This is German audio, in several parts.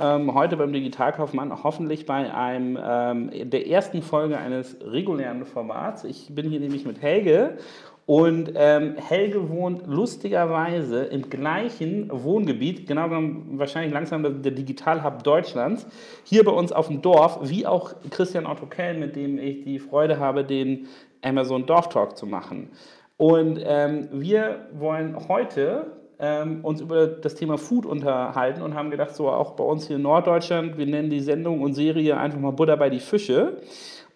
ähm, heute beim Digitalkaufmann, hoffentlich bei einem ähm, der ersten Folge eines regulären Formats. Ich bin hier nämlich mit Helge und ähm, Helge wohnt lustigerweise im gleichen Wohngebiet, genau genommen wahrscheinlich langsam der Digitalhub Deutschlands, hier bei uns auf dem Dorf, wie auch Christian Otto Kell, mit dem ich die Freude habe, den Amazon Dorf Talk zu machen. Und ähm, wir wollen heute ähm, uns über das Thema Food unterhalten und haben gedacht, so auch bei uns hier in Norddeutschland, wir nennen die Sendung und Serie einfach mal Butter bei die Fische.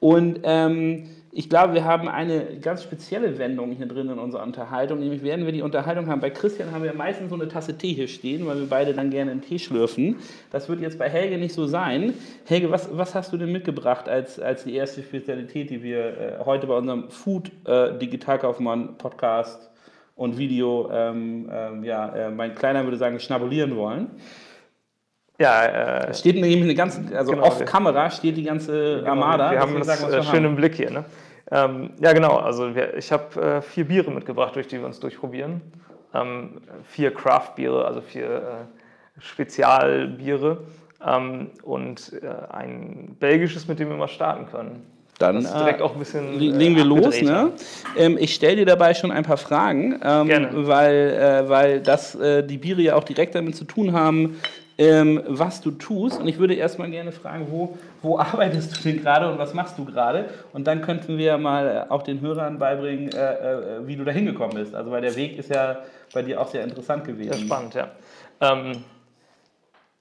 Und ähm, ich glaube, wir haben eine ganz spezielle Wendung hier drin in unserer Unterhaltung. Nämlich werden wir die Unterhaltung haben. Bei Christian haben wir meistens so eine Tasse Tee hier stehen, weil wir beide dann gerne einen Tee schlürfen. Das wird jetzt bei Helge nicht so sein. Helge, was, was hast du denn mitgebracht als, als die erste Spezialität, die wir äh, heute bei unserem Food äh, Digitalkaufmann Podcast und Video, ähm, ähm, ja, äh, mein Kleiner würde sagen, schnabulieren wollen? Ja, äh, es steht nämlich eine ganze, also genau, auf Kamera steht die ganze genau, Armada. Wir haben das sagen, äh, schön im Blick hier. Ne? Ähm, ja, genau. Also wir, ich habe äh, vier Biere mitgebracht, durch die wir uns durchprobieren. Ähm, vier Craft-Biere, also vier äh, Spezialbiere ähm, und äh, ein belgisches, mit dem wir mal starten können. Dann ein bisschen legen wir los. Ne? Ähm, ich stelle dir dabei schon ein paar Fragen, ähm, weil, äh, weil das, äh, die Biere ja auch direkt damit zu tun haben, ähm, was du tust. Und ich würde erstmal gerne fragen, wo, wo arbeitest du denn gerade und was machst du gerade? Und dann könnten wir mal auch den Hörern beibringen, äh, äh, wie du da hingekommen bist. Also, weil der Weg ist ja bei dir auch sehr interessant gewesen. Sehr spannend, ja. Ähm,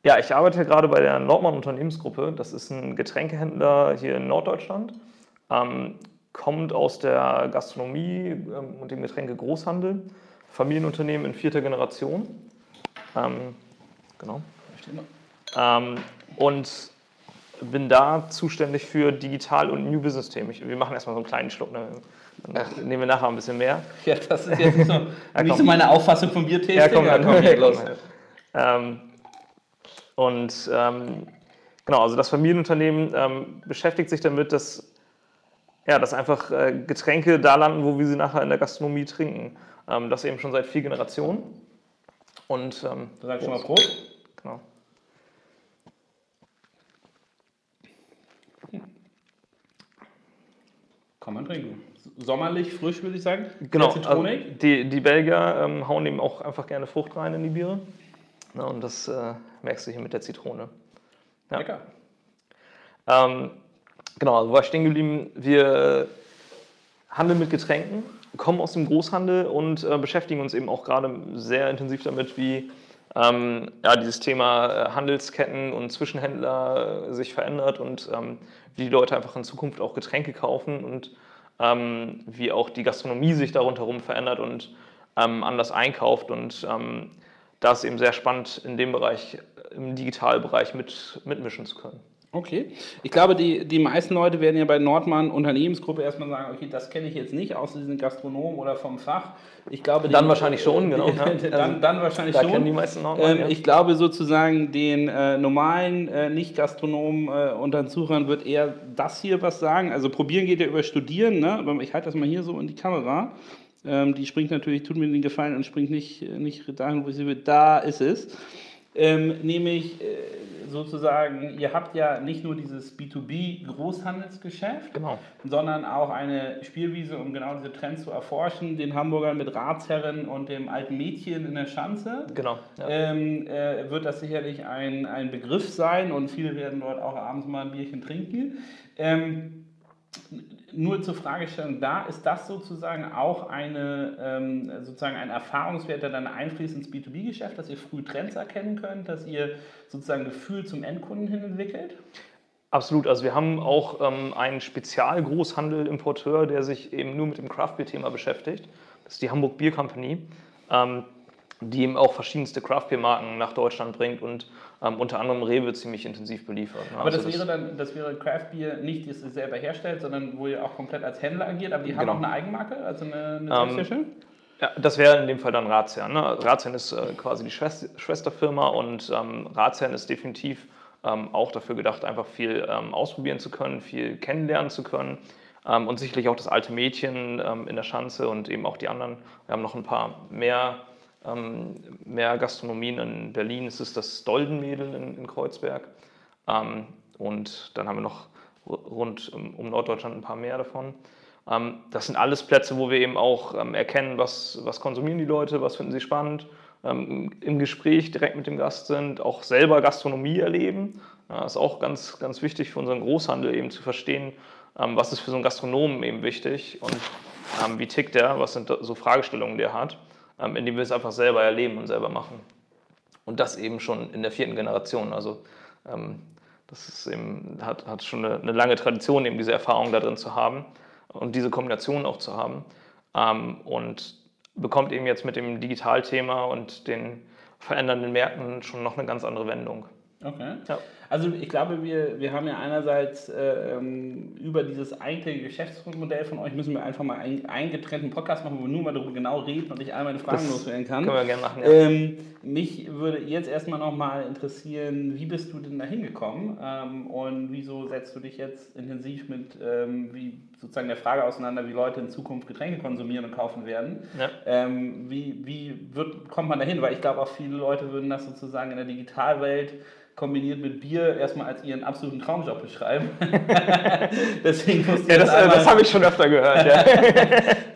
ja, ich arbeite gerade bei der Nordmann Unternehmensgruppe. Das ist ein Getränkehändler hier in Norddeutschland. Ähm, kommt aus der Gastronomie ähm, und dem Getränke-Großhandel. Familienunternehmen in vierter Generation. Ähm, genau. Ähm, und bin da zuständig für Digital- und New Business-Themen. Wir machen erstmal so einen kleinen Schluck, ne? dann Ach. nehmen wir nachher ein bisschen mehr. Ja, das ist jetzt nicht so, ja, nicht so meine Auffassung vom Biertasting. Ja, komm, ja, komm, ja, los. Ähm, und ähm, genau, also das Familienunternehmen ähm, beschäftigt sich damit, dass, ja, dass einfach äh, Getränke da landen, wo wir sie nachher in der Gastronomie trinken. Ähm, das eben schon seit vier Generationen. Und, ähm, da sag ich schon mal Prost. Genau. Kann man trinken. Sommerlich, frisch würde ich sagen. Genau. Also die, die Belgier ähm, hauen eben auch einfach gerne Frucht rein in die Biere. Ja, und das äh, merkst du hier mit der Zitrone. Ja. Lecker. Ähm, genau, also war ich stehen geblieben. Wir handeln mit Getränken, kommen aus dem Großhandel und äh, beschäftigen uns eben auch gerade sehr intensiv damit, wie ähm, ja, dieses Thema äh, Handelsketten und Zwischenhändler äh, sich verändert und ähm, wie die Leute einfach in Zukunft auch Getränke kaufen und ähm, wie auch die Gastronomie sich darunter verändert und ähm, anders einkauft. Und ähm, da ist eben sehr spannend, in dem Bereich, im Digitalbereich mit, mitmischen zu können. Okay. Ich glaube, die, die meisten Leute werden ja bei Nordmann Unternehmensgruppe erstmal sagen, okay, das kenne ich jetzt nicht, außer diesen Gastronomen oder vom Fach. Ich glaube, dann die, wahrscheinlich schon, genau. Die, dann, also, dann wahrscheinlich da schon. Kennen die meisten Nordmann, ähm, ja. Ich glaube sozusagen, den äh, normalen äh, Nicht-Gastronomen äh, unter den Zuhörern wird eher das hier was sagen. Also probieren geht ja über Studieren, ne? ich halte das mal hier so in die Kamera. Ähm, die springt natürlich, tut mir den Gefallen und springt nicht, nicht dahin, wo sie will. Da ist es. Ähm, nämlich äh, sozusagen, ihr habt ja nicht nur dieses B2B-Großhandelsgeschäft, genau. sondern auch eine Spielwiese, um genau diese Trends zu erforschen, den Hamburgern mit Ratsherren und dem alten Mädchen in der Schanze. Genau. Ja. Ähm, äh, wird das sicherlich ein, ein Begriff sein und viele werden dort auch abends mal ein Bierchen trinken. Ähm, nur zur Fragestellung da, ist das sozusagen auch eine, ähm, sozusagen ein Erfahrungswert, der dann einfließt ins B2B-Geschäft, dass ihr früh Trends erkennen könnt, dass ihr sozusagen Gefühl zum Endkunden hin entwickelt? Absolut, also wir haben auch ähm, einen Spezialgroßhandel-Importeur, der sich eben nur mit dem Craft-Beer-Thema beschäftigt. Das ist die Hamburg Beer Company. Ähm, die eben auch verschiedenste Craft-Bier-Marken nach Deutschland bringt und ähm, unter anderem Rewe ziemlich intensiv beliefert. Ne? Aber also das, wäre dann, das wäre Craft-Bier nicht, das es selber herstellt, sondern wo ihr auch komplett als Händler agiert, aber die haben genau. auch eine Eigenmarke, also eine, eine ähm, ja, das wäre in dem Fall dann Razian. Ne? Razian ist äh, quasi die Schwester Schwesterfirma und ähm, Razian ist definitiv ähm, auch dafür gedacht, einfach viel ähm, ausprobieren zu können, viel kennenlernen zu können. Ähm, und sicherlich auch das alte Mädchen ähm, in der Schanze und eben auch die anderen. Wir haben noch ein paar mehr mehr Gastronomien. In Berlin ist es das Doldenmädel in, in Kreuzberg. Ähm, und dann haben wir noch rund um, Norddeutschland ein paar mehr davon. Ähm, das sind alles Plätze, wo wir eben auch ähm, erkennen, was, was konsumieren die Leute, was finden sie spannend, ähm, im Gespräch direkt mit dem Gast sind, auch selber Gastronomie erleben. Das ist auch ganz, ganz wichtig für unseren Großhandel eben zu verstehen, was ist für so einen Gastronomen eben wichtig und wie tickt der, was sind so Fragestellungen, die er hat, indem wir es einfach selber erleben und selber machen. Und das eben schon in der vierten Generation. Also das ist eben, hat, hat schon eine, eine lange Tradition, eben diese Erfahrung da drin zu haben und diese Kombination auch zu haben. Ähm, und bekommt eben jetzt mit dem Digitalthema und den verändernden Märkten schon noch eine ganz andere Wendung. Okay. Ja. Also ich glaube, wir, wir haben ja einerseits äh, ähm, über dieses eigentliche Geschäftsmodell von euch müssen wir einfach mal einen eingetrennten Podcast machen, wo wir nur mal darüber genau reden und ich all meine Fragen das loswerden kann. Können wir gerne machen, ja. Ähm, mich würde jetzt erstmal nochmal interessieren, wie bist du denn da hingekommen ähm, und wieso setzt du dich jetzt intensiv mit ähm, wie sozusagen der Frage auseinander, wie Leute in Zukunft Getränke konsumieren und kaufen werden. Ja. Ähm, wie wie wird, kommt man dahin? Weil ich glaube auch viele Leute würden das sozusagen in der Digitalwelt kombiniert mit Bier erstmal als ihren absoluten Traumjob beschreiben. Deswegen musste ja, das, äh, das habe ich schon öfter gehört. Ja.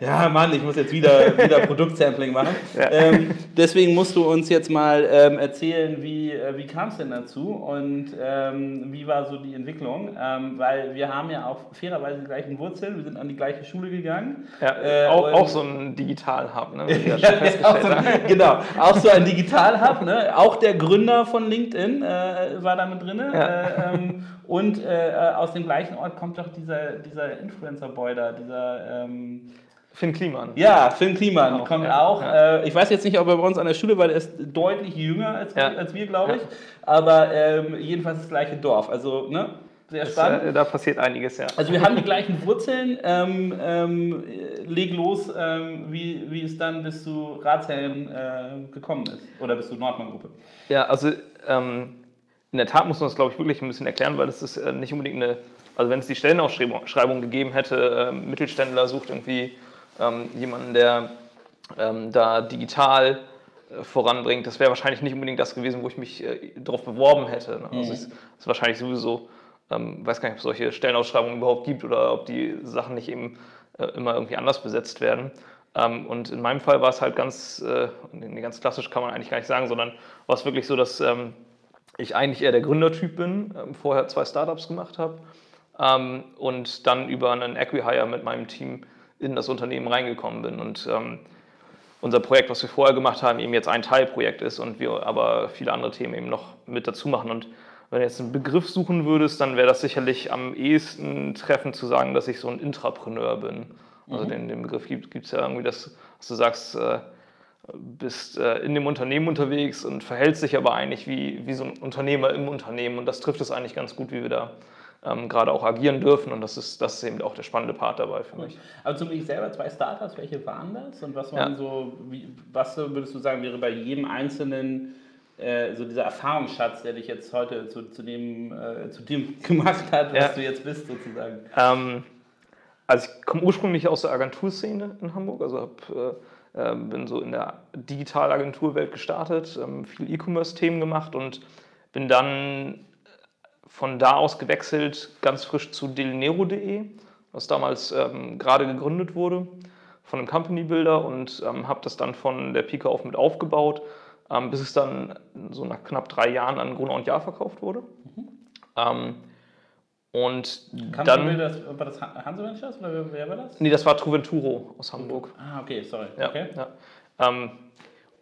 ja, Mann, ich muss jetzt wieder, wieder Produktsampling machen. Ja. Ähm, deswegen musst du uns jetzt mal ähm, erzählen, wie, äh, wie kam es denn dazu und ähm, wie war so die Entwicklung? Ähm, weil wir haben ja auch fairerweise die gleichen Wurzeln, wir sind an die gleiche Schule gegangen. Ja, äh, auch, auch, so ein Digital-Hub, ne? auch so ein, genau, auch so ein Digital-Hub. Ne? Auch der Gründer von LinkedIn äh, war da mit drin. Ja. Äh, ähm, und äh, aus dem gleichen Ort kommt doch dieser, dieser Influencer-Boy da, dieser. Ähm, Finn Kliman. Ja, Finn Kliman auch, kommt ja, auch. Ja. Äh, ich weiß jetzt nicht, ob er bei uns an der Schule war, der ist deutlich jünger als, ja. als wir, glaube ich. Aber ähm, jedenfalls das gleiche Dorf. Also, ne? Sehr spannend. Das, äh, da passiert einiges, ja. Also wir haben die gleichen Wurzeln. Ähm, ähm, leg los, ähm, wie, wie es dann bis zu Ratsherren äh, gekommen ist. Oder bis zur Nordmann-Gruppe. Ja, also ähm, in der Tat muss man das, glaube ich, wirklich ein bisschen erklären, weil das ist äh, nicht unbedingt eine, also wenn es die Stellenausschreibung gegeben hätte, äh, Mittelständler sucht irgendwie ähm, jemanden, der ähm, da digital äh, voranbringt, das wäre wahrscheinlich nicht unbedingt das gewesen, wo ich mich äh, darauf beworben hätte. Ne? Also mhm. es ist wahrscheinlich sowieso, ähm, weiß gar nicht, ob es solche Stellenausschreibungen überhaupt gibt oder ob die Sachen nicht eben äh, immer irgendwie anders besetzt werden. Ähm, und in meinem Fall war es halt ganz, ganz klassisch kann man eigentlich gar nicht sagen, sondern war es wirklich so, dass ähm, ich eigentlich eher der Gründertyp bin, ähm, vorher zwei Startups gemacht habe ähm, und dann über einen Equihire mit meinem Team in das Unternehmen reingekommen bin. Und ähm, unser Projekt, was wir vorher gemacht haben, eben jetzt ein Teilprojekt ist und wir aber viele andere Themen eben noch mit dazu machen. Und wenn du jetzt einen Begriff suchen würdest, dann wäre das sicherlich am ehesten treffend zu sagen, dass ich so ein Intrapreneur bin. Also mhm. den, den Begriff gibt es ja irgendwie, dass, dass du sagst, äh, bist äh, in dem Unternehmen unterwegs und verhältst dich aber eigentlich wie, wie so ein Unternehmer im Unternehmen. Und das trifft es eigentlich ganz gut, wie wir da ähm, gerade auch agieren dürfen. Und das ist, das ist eben auch der spannende Part dabei für mich. Also zum selber zwei Startups, welche waren das? Und was waren ja. so, wie, was würdest du sagen, wäre bei jedem einzelnen äh, so dieser Erfahrungsschatz, der dich jetzt heute zu, zu, dem, äh, zu dem gemacht hat, was ja. du jetzt bist, sozusagen? Ähm, also ich komme ursprünglich aus der Agenturszene in Hamburg, also habe äh, bin so in der Digitalagenturwelt gestartet, ähm, viel E-Commerce-Themen gemacht und bin dann von da aus gewechselt, ganz frisch zu delinero.de, was damals ähm, gerade gegründet wurde von einem Company Builder und ähm, habe das dann von der Pike auf mit aufgebaut, ähm, bis es dann so nach knapp drei Jahren an Gruner und Jahr verkauft wurde. Mhm. Und Kann dann. Das, war das Hanse Ventures oder wer war das? Nee, das war Truventuro aus Hamburg. Ah, okay, sorry. Ja, okay. Ja. Ähm,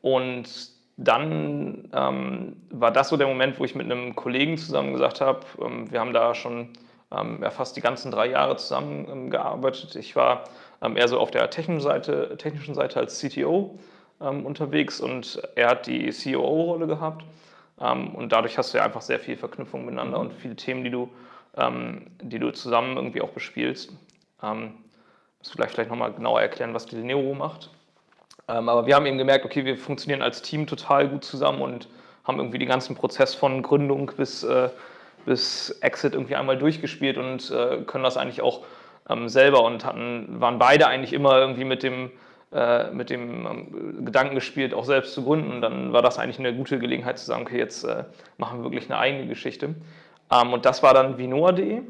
und dann ähm, war das so der Moment, wo ich mit einem Kollegen zusammen gesagt habe, ähm, wir haben da schon ähm, ja, fast die ganzen drei Jahre zusammen ähm. Ich war ähm, eher so auf der technischen Seite, technischen Seite als CTO unterwegs und er hat die CEO-Rolle gehabt. und dadurch hast du ja einfach sehr viel Verknüpfung miteinander mhm. und viele Themen, die du ähm, die du zusammen irgendwie auch bespielst. Ähm, musst du gleich vielleicht nochmal genauer erklären, was die Nero macht. Ähm, aber wir haben eben gemerkt, okay, wir funktionieren als Team total gut zusammen und haben irgendwie den ganzen Prozess von Gründung bis, äh, bis Exit irgendwie einmal durchgespielt und äh, können das eigentlich auch ähm, selber und hatten, waren beide eigentlich immer irgendwie mit dem äh, mit dem ähm, Gedanken gespielt, auch selbst zu gründen. Und dann war das eigentlich eine gute Gelegenheit zu sagen, okay, jetzt äh, machen wir wirklich eine eigene Geschichte. Ähm, und das war dann vinoa.de.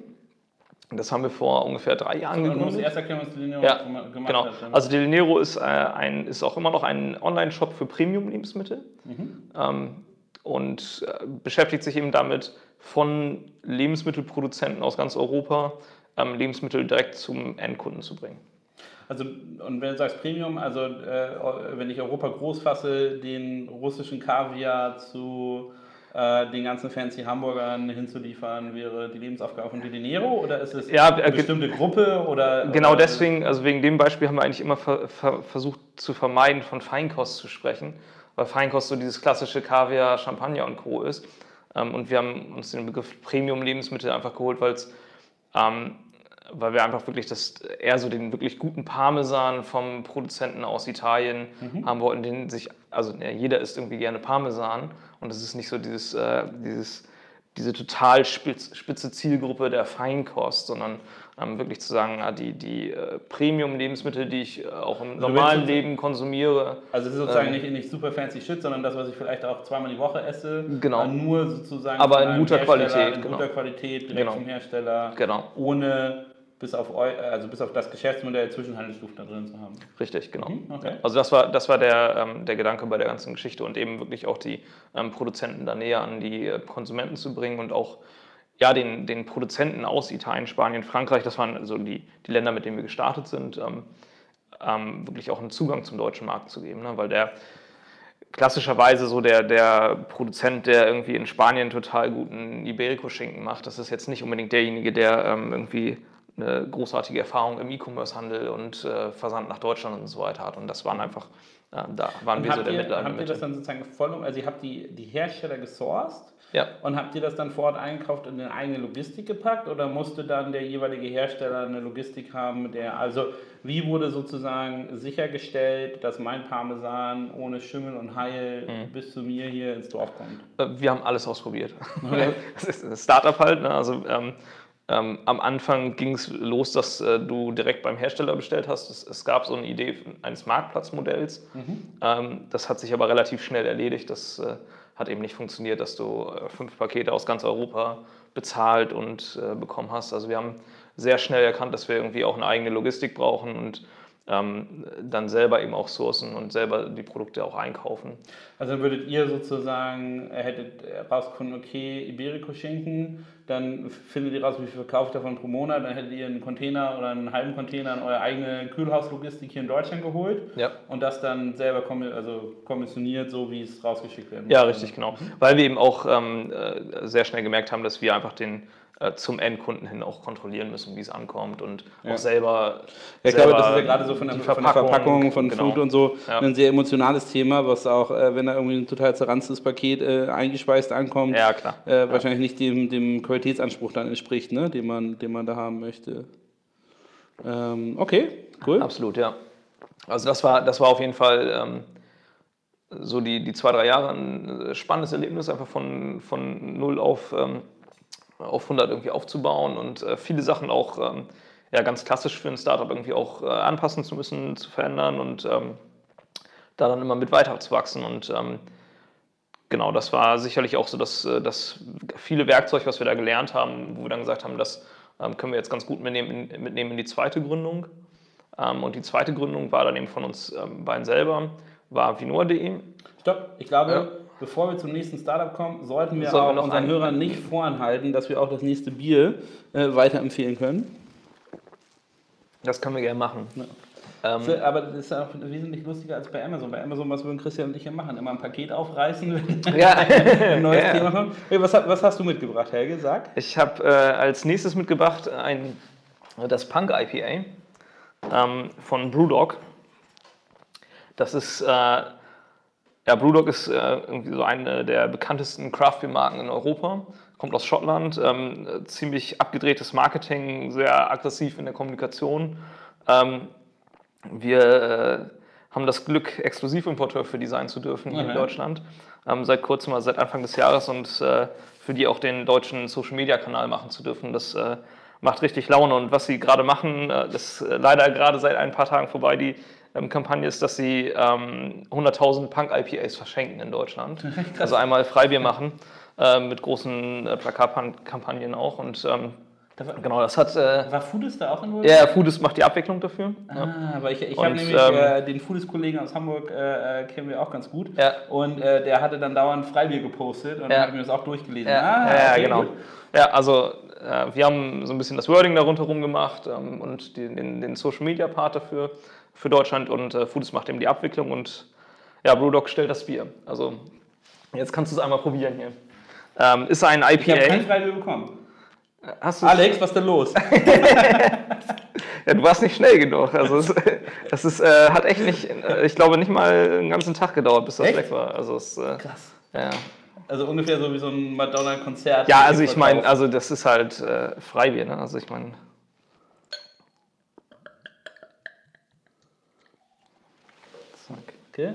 Das haben wir vor ungefähr drei Jahren gegründet. Du musst erst erklären, was Delinero ja, gemacht genau. hat. Also Delinero ist, äh, ein, ist auch immer noch ein Online-Shop für Premium-Lebensmittel mhm. ähm, und äh, beschäftigt sich eben damit, von Lebensmittelproduzenten aus ganz Europa ähm, Lebensmittel direkt zum Endkunden zu bringen. Also, und wenn du sagst Premium, also äh, wenn ich Europa groß fasse, den russischen Kaviar zu äh, den ganzen fancy Hamburgern hinzuliefern, wäre die Lebensaufgabe von Dinero oder ist es ja, eine äh, bestimmte Gruppe? Oder, genau oder? deswegen, also wegen dem Beispiel haben wir eigentlich immer ver ver versucht zu vermeiden, von Feinkost zu sprechen, weil Feinkost so dieses klassische Kaviar, Champagner und Co. ist. Ähm, und wir haben uns den Begriff Premium-Lebensmittel einfach geholt, weil es ähm, weil wir einfach wirklich das eher so den wirklich guten Parmesan vom Produzenten aus Italien mhm. haben wollten, den sich, also ja, jeder isst irgendwie gerne Parmesan und es ist nicht so dieses, äh, dieses, diese total spitz, spitze Zielgruppe der Feinkost, sondern ähm, wirklich zu sagen, ja, die, die äh, Premium-Lebensmittel, die ich äh, auch im also normalen Leben konsumiere. Also es ist sozusagen ähm, nicht, nicht super fancy Shit, sondern das, was ich vielleicht auch zweimal die Woche esse, genau. nur sozusagen aber in guter Qualität, in genau. guter Qualität, direkt genau. vom Hersteller, genau. ohne bis auf, eu, also bis auf das Geschäftsmodell Zwischenhandelsstufen da drin zu haben. Richtig, genau. Mhm, okay. Also das war, das war der, ähm, der Gedanke bei der ganzen Geschichte und eben wirklich auch die ähm, Produzenten da näher an die äh, Konsumenten zu bringen und auch ja, den, den Produzenten aus Italien, Spanien, Frankreich, das waren so die, die Länder, mit denen wir gestartet sind, ähm, ähm wirklich auch einen Zugang zum deutschen Markt zu geben, ne? weil der klassischerweise so der, der Produzent, der irgendwie in Spanien total guten Iberico-Schinken macht, das ist jetzt nicht unbedingt derjenige, der ähm, irgendwie eine großartige Erfahrung im E-Commerce-Handel und äh, Versand nach Deutschland und so weiter hat. Und das waren einfach, äh, da waren und wir so der Mittler. Habt ihr das dann sozusagen voll, also ihr habt die, die Hersteller gesourced ja. und habt ihr das dann vor Ort eingekauft und in eine eigene Logistik gepackt oder musste dann der jeweilige Hersteller eine Logistik haben, der, also wie wurde sozusagen sichergestellt, dass mein Parmesan ohne Schimmel und Heil mhm. bis zu mir hier ins Dorf kommt? Äh, wir haben alles ausprobiert. das ist ein Startup halt, ne? also ähm, ähm, am Anfang ging es los, dass äh, du direkt beim Hersteller bestellt hast. Es, es gab so eine Idee eines Marktplatzmodells. Mhm. Ähm, das hat sich aber relativ schnell erledigt. Das äh, hat eben nicht funktioniert, dass du äh, fünf Pakete aus ganz Europa bezahlt und äh, bekommen hast. Also wir haben sehr schnell erkannt, dass wir irgendwie auch eine eigene Logistik brauchen und ähm, dann selber eben auch sourcen und selber die Produkte auch einkaufen. Also dann würdet ihr sozusagen, äh, hättet rausgefunden, okay, Iberico-Schinken, dann findet ihr raus, wie viel verkauft davon pro Monat, dann hättet ihr einen Container oder einen halben Container in eure eigene Kühlhauslogistik hier in Deutschland geholt ja. und das dann selber also kommissioniert, so wie es rausgeschickt werden muss. Ja, richtig, genau. Weil wir eben auch ähm, äh, sehr schnell gemerkt haben, dass wir einfach den zum Endkunden hin auch kontrollieren müssen, wie es ankommt und ja. auch selber. Ja, ich glaube, das ist ja gerade so von der, von der Verpackung, von genau. Food und so ja. ein sehr emotionales Thema, was auch, äh, wenn da irgendwie ein total zerranztes Paket äh, eingespeist ankommt, ja, klar. Äh, wahrscheinlich nicht dem, dem Qualitätsanspruch dann entspricht, ne, den, man, den man da haben möchte. Ähm, okay, cool. Absolut, ja. Also das war, das war auf jeden Fall ähm, so die, die zwei, drei Jahre ein spannendes Erlebnis, einfach von, von null auf ähm, auf 100 irgendwie aufzubauen und äh, viele Sachen auch ähm, ja, ganz klassisch für ein Startup irgendwie auch äh, anpassen zu müssen, zu verändern und ähm, da dann immer mit weiterzuwachsen. Und ähm, genau, das war sicherlich auch so, dass äh, das viele Werkzeuge, was wir da gelernt haben, wo wir dann gesagt haben, das ähm, können wir jetzt ganz gut mitnehmen in, mitnehmen in die zweite Gründung. Ähm, und die zweite Gründung war dann eben von uns ähm, beiden selber, war vinoa.de. Stopp, ich glaube, ja bevor wir zum nächsten Startup kommen, sollten wir Sollen auch wir unseren Hörern nicht voranhalten, dass wir auch das nächste Bier äh, weiterempfehlen können. Das können wir gerne machen. Ja. Ähm, aber das ist auch wesentlich lustiger als bei Amazon. Bei Amazon, was würden Christian und ich hier machen? Immer ein Paket aufreißen, wenn ja. ein neues ja. Thema kommt. Was, was, hast du mitgebracht, Helge? Sag. Ich habe äh, als nächstes mitgebracht ein, das Punk IPA ähm, von Brewdog. Das ist äh, ja, Brewdog ist äh, irgendwie so eine der bekanntesten Craft-Beer-Marken in Europa. Kommt aus Schottland, ähm, ziemlich abgedrehtes Marketing, sehr aggressiv in der Kommunikation. Ähm, wir äh, haben das Glück, Exklusivimporteur für die sein zu dürfen hier okay. in Deutschland. Ähm, seit kurzem, also seit Anfang des Jahres und äh, für die auch den deutschen Social-Media-Kanal machen zu dürfen. Das äh, macht richtig Laune. Und was sie gerade machen, äh, das ist leider gerade seit ein paar Tagen vorbei, die Kampagne ist, dass sie ähm, 100.000 Punk-IPAs verschenken in Deutschland. also einmal Freibier machen äh, mit großen äh, Plakatkampagnen auch und ähm, Genau, das hat. Äh, war Foodist da auch involviert? Ja, Foodist macht die Abwicklung dafür. Ah, ja. aber ich, ich habe nämlich ähm, äh, den Foodist-Kollegen aus Hamburg, äh, äh, kennen wir auch ganz gut. Ja. Und äh, der hatte dann dauernd Freibier gepostet und ja. habe mir das auch durchgelesen. Ja, ah, ja, okay, genau. Gut. Ja, also äh, wir haben so ein bisschen das Wording darunter rum gemacht ähm, und die, den, den Social-Media-Part dafür für Deutschland und äh, Foodist macht eben die Abwicklung und ja, Brewdog stellt das Bier. Also jetzt kannst du es einmal probieren hier. Ähm, ist ein IPA. Ich habe kein Freibier bekommen. Alex, was ist denn los? ja, du warst nicht schnell genug. Also es, es ist, äh, hat echt nicht, äh, ich glaube nicht mal einen ganzen Tag gedauert, bis das echt? weg war. Also es, äh, Krass. Ja. Also ungefähr so wie so ein Madonna-Konzert. Ja, also ich meine, also das ist halt äh, Freibier, ne? Also ich meine. Okay.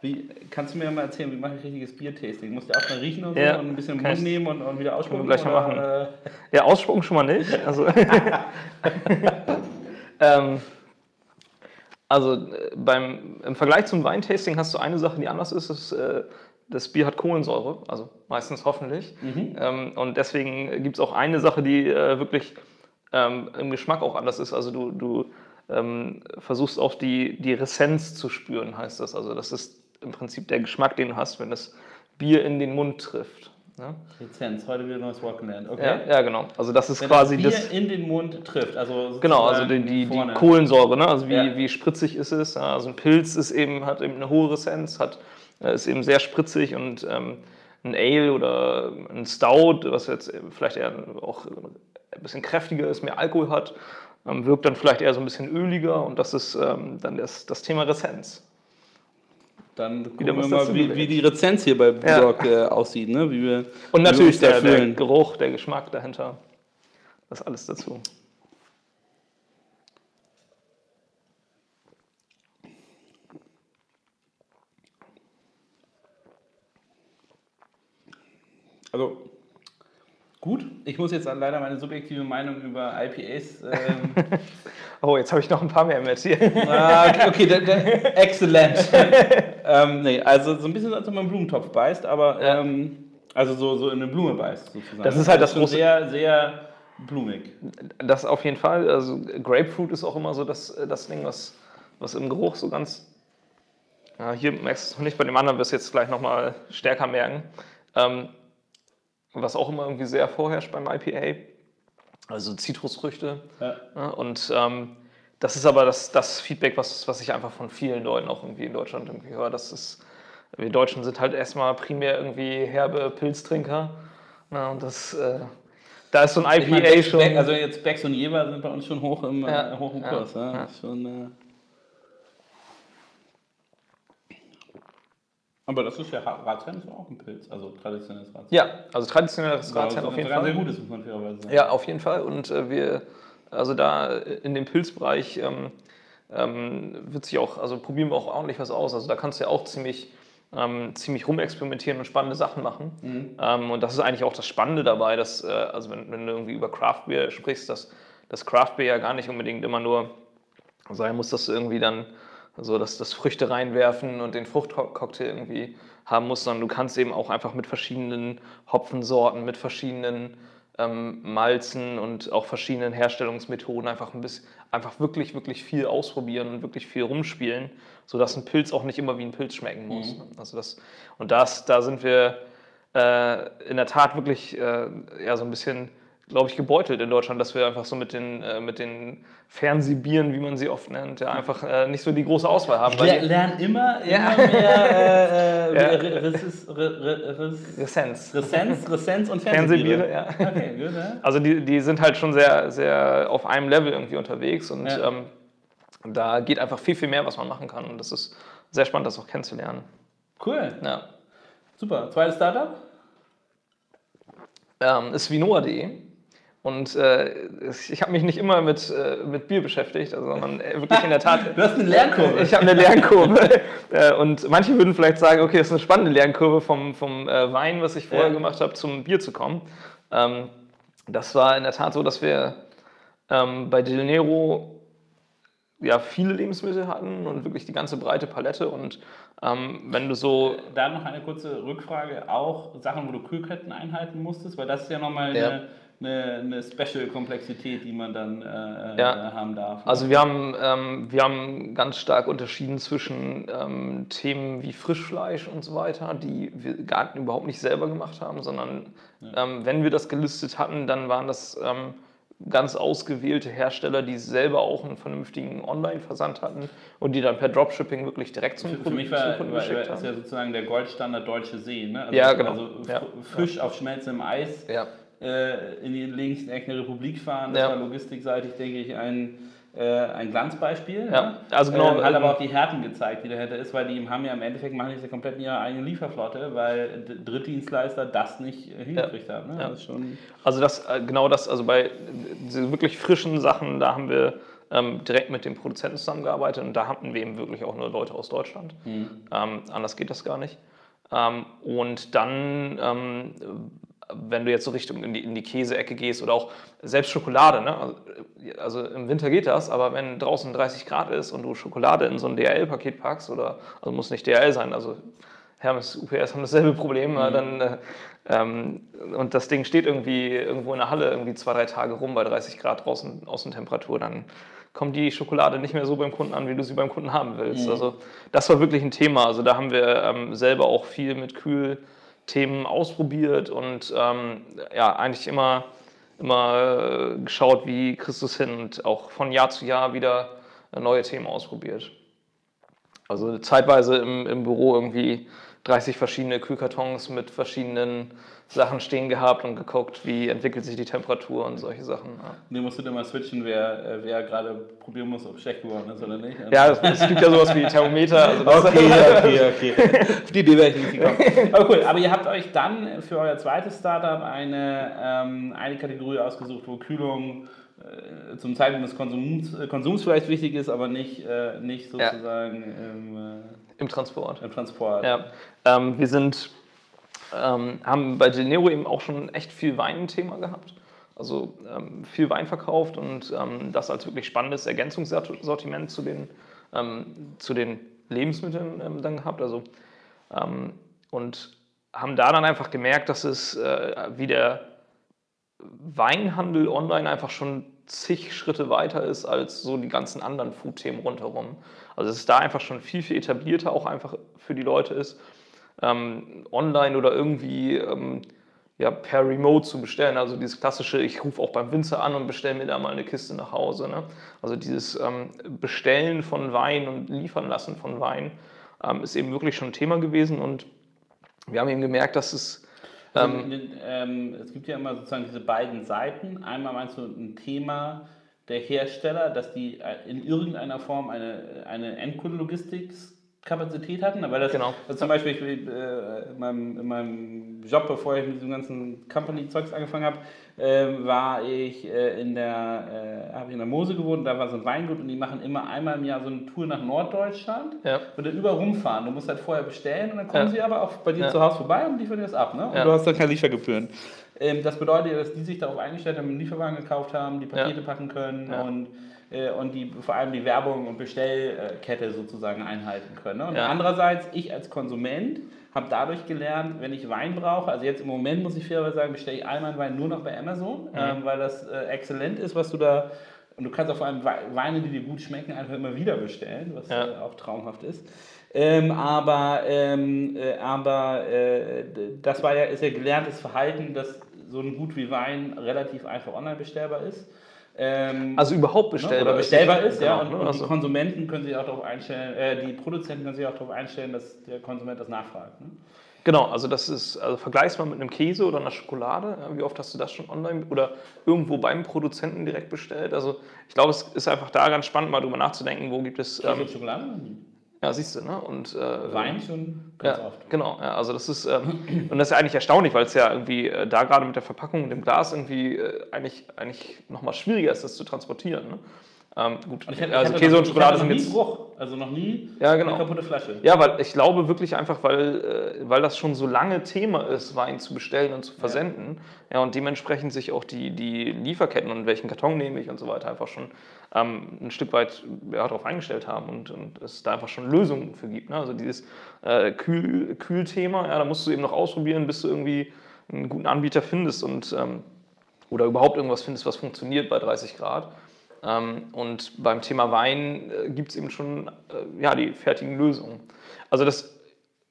Wie, kannst du mir mal erzählen, wie mache ich richtiges Biertasting? Musst du auch mal riechen und, ja, so und ein bisschen im Mund nehmen und, und wieder ausspucken? Gleich mal machen. Äh? Ja, ausspucken schon mal nicht. Also, ähm, also äh, beim, im Vergleich zum Weintasting hast du eine Sache, die anders ist. ist äh, das Bier hat Kohlensäure, also meistens hoffentlich. Mhm. Ähm, und deswegen gibt es auch eine Sache, die äh, wirklich ähm, im Geschmack auch anders ist. Also du, du ähm, versuchst auch die, die Ressenz zu spüren, heißt das. Also das ist im Prinzip der Geschmack, den du hast, wenn das Bier in den Mund trifft. Ne? Lizenz, heute wieder neues Wort gelernt. Okay. Ja, ja, genau. Also das ist wenn quasi das Bier das in den Mund trifft. Also genau, also die, die, die Kohlensäure, ne? also wie, ja. wie spritzig ist es. Also ein Pilz ist eben, hat eben eine hohe Ressenz, hat, äh, ist eben sehr spritzig und ähm, ein Ale oder ein Stout, was jetzt vielleicht eher auch ein bisschen kräftiger ist, mehr Alkohol hat, wirkt dann vielleicht eher so ein bisschen öliger und das ist ähm, dann das, das Thema Ressenz. Dann gucken wir mal, wie, wie, die Rezenz hier bei Blog ja. äh, aussieht. Ne? Wie wir, Und natürlich der, der, Geruch, der Geschmack dahinter. Das alles dazu. Also Gut, ich muss jetzt leider meine subjektive Meinung über IPAs. Ähm oh, jetzt habe ich noch ein paar mehr mit hier. ah, okay, da, da, excellent. ähm, nee, also so ein bisschen, als wenn man einen Blumentopf beißt, aber ja. ähm, also so, so in eine Blume beißt sozusagen. Das ist halt das, das große. Sehr, sehr blumig. Das auf jeden Fall. Also Grapefruit ist auch immer so das, das Ding, was, was im Geruch so ganz. Ja, hier merkst du es noch nicht, bei dem anderen wirst du jetzt gleich nochmal stärker merken. Ähm, was auch immer irgendwie sehr vorherrscht beim IPA. Also Zitrusfrüchte. Ja. Und ähm, das ist aber das, das Feedback, was, was ich einfach von vielen Leuten auch irgendwie in Deutschland irgendwie höre. Das ist, wir Deutschen sind halt erstmal primär irgendwie herbe Pilztrinker. Na, und das, äh, da ist so ein IPA meine, schon. Also jetzt Becks und Jever sind bei uns schon hoch im, ja. äh, hoch im Kurs. Ja. Ja. Schon, äh Aber das ist ja Ratsherrn ist auch ein Pilz, also traditionelles Ratsherrn. Ja, also traditionelles Ratsherrn auf jeden Fall. Sehr gutes, muss man fairerweise sagen. Ja, auf jeden Fall. Und äh, wir, also da in dem Pilzbereich ähm, ähm, wird sich auch, also probieren wir auch ordentlich was aus. Also da kannst du ja auch ziemlich, ähm, ziemlich rumexperimentieren und spannende Sachen machen. Mhm. Ähm, und das ist eigentlich auch das Spannende dabei, dass, äh, also wenn, wenn, du irgendwie über Craft Beer sprichst, dass das Craft Beer ja gar nicht unbedingt immer nur sein muss, dass du irgendwie dann so dass das Früchte reinwerfen und den Fruchtcocktail irgendwie haben muss, sondern du kannst eben auch einfach mit verschiedenen Hopfensorten, mit verschiedenen ähm, Malzen und auch verschiedenen Herstellungsmethoden einfach ein bisschen, einfach wirklich, wirklich viel ausprobieren und wirklich viel rumspielen, sodass ein Pilz auch nicht immer wie ein Pilz schmecken muss. Mhm. Also das, und das, da sind wir äh, in der Tat wirklich äh, ja, so ein bisschen glaube ich, gebeutelt in Deutschland, dass wir einfach so mit den, äh, mit den Fernsehbieren, wie man sie oft nennt, ja, einfach äh, nicht so die große Auswahl haben. Wir lernen immer, immer ja. mehr äh, äh ja. Ressenz. Ressenz, Ressenz und Fernsehbiere. Fernsehbiere ja. Okay, gut, ja. Also die, die sind halt schon sehr, sehr auf einem Level irgendwie unterwegs und ähm, da geht einfach viel, viel mehr, was man machen kann und das ist sehr spannend, das auch kennenzulernen. Cool. Ja. Super. Zweites Startup? Ähm, ist vinoa.de. Und äh, ich habe mich nicht immer mit, äh, mit Bier beschäftigt, also, sondern äh, wirklich in der Tat. du hast eine Lernkurve. Ich habe eine Lernkurve. Äh, und manche würden vielleicht sagen, okay, das ist eine spannende Lernkurve vom, vom äh, Wein, was ich vorher ja. gemacht habe, zum Bier zu kommen. Ähm, das war in der Tat so, dass wir ähm, bei Del Nero ja, viele Lebensmittel hatten und wirklich die ganze breite Palette. Und ähm, wenn du so. Da noch eine kurze Rückfrage: Auch Sachen, wo du Kühlketten einhalten musstest, weil das ist ja nochmal ja. eine eine, eine Special-Komplexität, die man dann äh, ja. haben darf. Also wir haben, ähm, wir haben ganz stark unterschieden zwischen ähm, Themen wie Frischfleisch und so weiter, die wir gar überhaupt nicht selber gemacht haben, sondern ja. ähm, wenn wir das gelistet hatten, dann waren das ähm, ganz ausgewählte Hersteller, die selber auch einen vernünftigen Online-Versand hatten und die dann per Dropshipping wirklich direkt zum, Kunden, mich war, Kunden war, geschickt war, haben. ist ja sozusagen der Goldstandard deutsche See. Ne? Also, ja, genau. Also ja. Fisch ja. auf schmelzendem Eis. Ja äh, in die linken Eck der Republik fahren. Das ja. war logistikseitig, denke ich, ein, äh, ein Glanzbeispiel. Ja. Ne? Also genau, ähm, hat aber auch die Härten gezeigt, die dahinter ist, weil die haben ja im Endeffekt machen die ja komplett in ihrer eigenen Lieferflotte, weil Drittdienstleister das nicht hingekriegt ja. haben. Ne? Ja. Das schon also das, äh, genau das, also bei diesen wirklich frischen Sachen, da haben wir ähm, direkt mit den Produzenten zusammengearbeitet und da hatten wir eben wirklich auch nur Leute aus Deutschland. Mhm. Ähm, anders geht das gar nicht. Ähm, und dann ähm, wenn du jetzt so Richtung in die, in die Käseecke gehst oder auch selbst Schokolade, ne? Also, also im Winter geht das, aber wenn draußen 30 Grad ist und du Schokolade in so ein DHL-Paket packst oder, also muss nicht DHL sein, also Hermes, UPS haben dasselbe Problem, mhm. dann, äh, ähm, und das Ding steht irgendwie irgendwo in der Halle irgendwie zwei, drei Tage rum bei 30 Grad draußen Außentemperatur, dann kommt die Schokolade nicht mehr so beim Kunden an, wie du sie beim Kunden haben willst. Mhm. Also das war wirklich ein Thema. Also da haben wir ähm, selber auch viel mit Kühl Themen ausprobiert und ähm, ja, eigentlich immer, immer geschaut, wie Christus hin und auch von Jahr zu Jahr wieder neue Themen ausprobiert. Also zeitweise im, im Büro irgendwie 30 verschiedene Kühlkartons mit verschiedenen Sachen stehen gehabt und geguckt, wie entwickelt sich die Temperatur und solche Sachen. Ja. Nee, musst du dann mal switchen, wer, äh, wer gerade probieren muss, ob es schlecht geworden ist oder nicht. Ja, es, gibt ja sowas wie Thermometer. Also okay, okay, okay. Auf die Idee wäre ich nicht gekommen. Aber cool, aber ihr habt euch dann für euer zweites Startup eine, ähm, eine Kategorie ausgesucht, wo Kühlung äh, zum Zeitpunkt des Konsums, äh, Konsums vielleicht wichtig ist, aber nicht, äh, nicht sozusagen ja. im, äh, im Transport. Im Transport. Ja. Ähm, wir sind ähm, haben bei Genero eben auch schon echt viel Wein Thema gehabt. Also ähm, viel Wein verkauft und ähm, das als wirklich spannendes Ergänzungssortiment zu den, ähm, zu den Lebensmitteln ähm, dann gehabt. Also, ähm, und haben da dann einfach gemerkt, dass es äh, wie der Weinhandel online einfach schon zig Schritte weiter ist als so die ganzen anderen Food-Themen rundherum. Also es da einfach schon viel, viel etablierter auch einfach für die Leute ist ähm, online oder irgendwie ähm, ja, per Remote zu bestellen. Also dieses klassische, ich rufe auch beim Winzer an und bestelle mir da mal eine Kiste nach Hause. Ne? Also dieses ähm, Bestellen von Wein und Liefern lassen von Wein ähm, ist eben wirklich schon ein Thema gewesen und wir haben eben gemerkt, dass es also, ähm, es gibt ja immer sozusagen diese beiden Seiten. Einmal meinst du ein Thema der Hersteller, dass die äh, in irgendeiner Form eine, eine Endkundenlogistik Kapazität hatten, weil das genau. Also zum Beispiel ich, äh, in, meinem, in, meinem, Job, bevor ich mit diesem ganzen Company-Zeugs angefangen habe, äh, war ich äh, in der, äh, habe ich in der Mose gewohnt, da war so ein Weingut und die machen immer einmal im Jahr so eine Tour nach Norddeutschland ja. und dann über rumfahren. Du musst halt vorher bestellen und dann kommen ja. sie aber auch bei dir ja. zu Hause vorbei und liefern dir das ab, ne? Und du hast dann keine Liefergebühren. Ähm, das bedeutet, dass die sich darauf eingestellt haben, einen Lieferwagen gekauft haben, die Pakete packen können und und die vor allem die Werbung und Bestellkette sozusagen einhalten können. Ne? Und ja. andererseits, ich als Konsument habe dadurch gelernt, wenn ich Wein brauche, also jetzt im Moment muss ich fairerweise sagen, bestelle ich all meinen Wein nur noch bei Amazon, mhm. ähm, weil das äh, exzellent ist, was du da und du kannst auch vor allem Weine, die dir gut schmecken, einfach immer wieder bestellen, was ja. äh, auch traumhaft ist. Ähm, aber ähm, äh, aber äh, das war ja, ist ja gelerntes Verhalten, dass so ein Gut wie Wein relativ einfach online bestellbar ist. Ähm, also überhaupt bestellbar, ne? oder bestellbar ist, ist ja. Genau, und, und die Konsumenten können sich auch darauf einstellen, äh, die Produzenten können sich auch darauf einstellen, dass der Konsument das nachfragt. Ne? Genau, also das ist, also vergleichst mal mit einem Käse oder einer Schokolade. Wie oft hast du das schon online oder irgendwo beim Produzenten direkt bestellt? Also ich glaube, es ist einfach da ganz spannend, mal drüber nachzudenken, wo gibt es. Ähm, Schokolade? Ja, siehst du, ne? Und, äh, Wein schon ganz ja, oft. Genau, ja, also das ist, ähm, und das ist ja eigentlich erstaunlich, weil es ja irgendwie äh, da gerade mit der Verpackung und dem Glas irgendwie äh, eigentlich, eigentlich nochmal schwieriger ist, das zu transportieren. Ne? Ähm, gut, ich also ich hatte Käse noch, und Schokolade sind jetzt. Bruch, also noch nie Ja, genau. eine kaputte Flasche. Ja, weil ich glaube wirklich einfach, weil, äh, weil das schon so lange Thema ist, Wein zu bestellen und zu versenden. Ja, und dementsprechend sich auch die, die Lieferketten und welchen Karton nehme ich und so weiter einfach schon ähm, ein Stück weit ja, darauf eingestellt haben und, und es da einfach schon Lösungen für gibt. Ne? Also dieses äh, Kühl, Kühlthema, ja, da musst du eben noch ausprobieren, bis du irgendwie einen guten Anbieter findest und ähm, oder überhaupt irgendwas findest, was funktioniert bei 30 Grad. Ähm, und beim Thema Wein äh, gibt es eben schon äh, ja, die fertigen Lösungen. Also das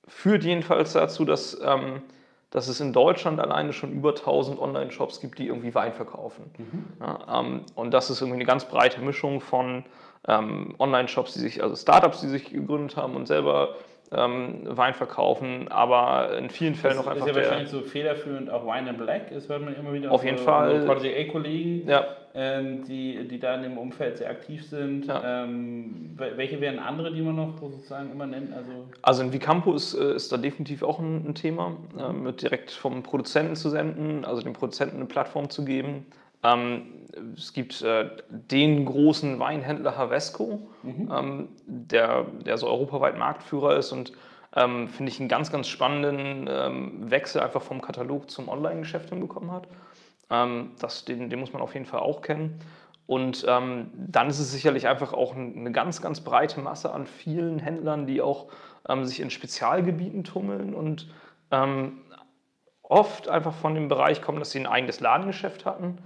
führt jedenfalls dazu, dass, ähm, dass es in Deutschland alleine schon über 1000 Online-Shops gibt, die irgendwie Wein verkaufen. Ja, ähm, und das ist irgendwie eine ganz breite Mischung von Online-Shops, die sich, also Startups, die sich gegründet haben und selber ähm, Wein verkaufen, aber in vielen Fällen Das ist einfach ja der, wahrscheinlich so federführend auch Wine and Black, das hört man immer wieder. Auf jeden so, Fall. So Protégé-Kollegen, ja, ähm, die, die da in dem Umfeld sehr aktiv sind. Ja. Ähm, wel- welche wären andere, die man noch sozusagen immer nennt? Also, Also in Vicampo ist, äh, ist da definitiv auch ein, ein Thema, äh, mit direkt vom Produzenten zu senden, also dem Produzenten eine Plattform zu geben. Ähm, es gibt äh, den großen Weinhändler Havesco, ähm, der, der so europaweit Marktführer ist und ähm, finde ich einen ganz, ganz spannenden ähm, Wechsel einfach vom Katalog zum Online-Geschäft hinbekommen hat. Ähm, das, den, den muss man auf jeden Fall auch kennen. Und ähm, dann ist es sicherlich einfach auch ein- eine ganz, ganz breite Masse an vielen Händlern, die auch ähm, sich in Spezialgebieten tummeln und ähm, oft einfach von dem Bereich kommen, dass sie ein eigenes Ladengeschäft hatten